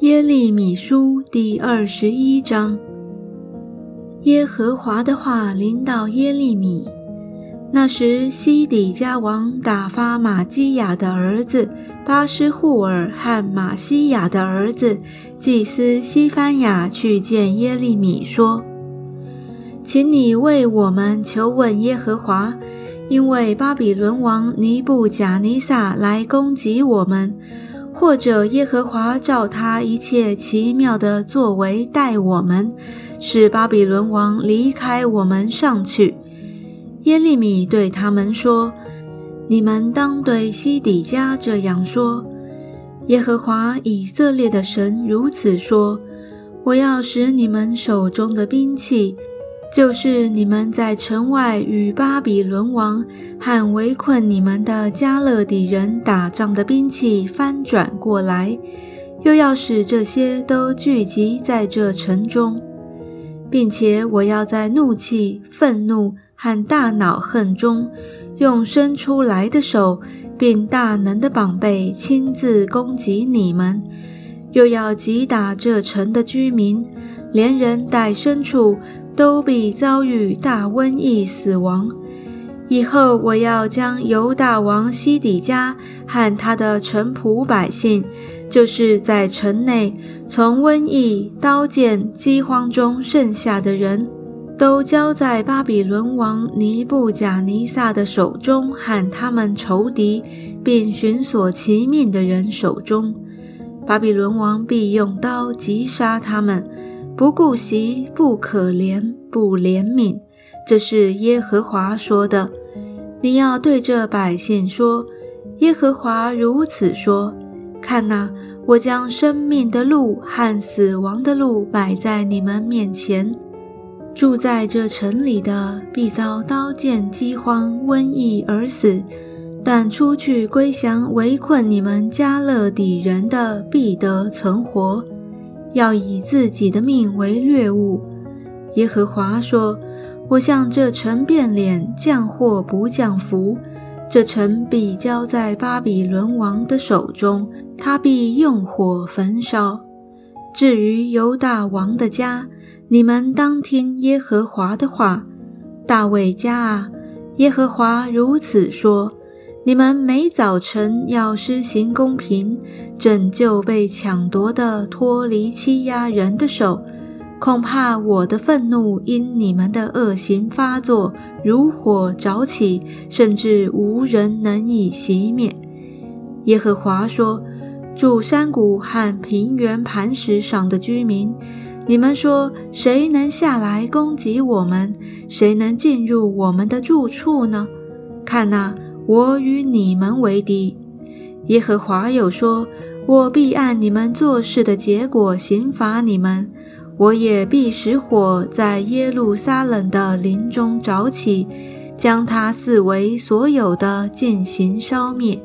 耶利米书第二十一章。耶和华的话临到耶利米。那时，西底家王打发玛基亚的儿子巴施户尔和玛西亚的儿子祭司西番雅去见耶利米，说：“请你为我们求问耶和华，因为巴比伦王尼布贾尼撒来攻击我们。”或者耶和华照他一切奇妙的作为待我们，使巴比伦王离开我们上去。耶利米对他们说：“你们当对西底家这样说：耶和华以色列的神如此说：我要使你们手中的兵器。”就是你们在城外与巴比伦王和围困你们的加勒底人打仗的兵器翻转过来，又要使这些都聚集在这城中，并且我要在怒气、愤怒和大恼恨中，用伸出来的手，并大能的膀臂亲自攻击你们，又要击打这城的居民，连人带牲畜。都必遭遇大瘟疫死亡。以后我要将犹大王西底家和他的臣仆百姓，就是在城内从瘟疫、刀剑、饥荒中剩下的人，都交在巴比伦王尼布贾尼撒的手中和他们仇敌，并寻索其命的人手中。巴比伦王必用刀击杀他们。不顾惜，不可怜，不怜悯，这是耶和华说的。你要对这百姓说：耶和华如此说：看哪，我将生命的路和死亡的路摆在你们面前。住在这城里的，必遭刀剑、饥荒、瘟疫而死；但出去归降围困你们加勒底人的，必得存活。要以自己的命为掠物。耶和华说：“我向这城变脸，降祸不降福。这城必交在巴比伦王的手中，他必用火焚烧。至于犹大王的家，你们当听耶和华的话。大卫家啊，耶和华如此说。”你们每早晨要施行公平，拯救被抢夺的，脱离欺压人的手。恐怕我的愤怒因你们的恶行发作，如火着起，甚至无人能以熄灭。耶和华说：“住山谷和平原磐石上的居民，你们说谁能下来攻击我们？谁能进入我们的住处呢？看哪！”我与你们为敌，耶和华又说：“我必按你们做事的结果刑罚你们，我也必使火在耶路撒冷的林中着起，将它四围所有的进行烧灭。”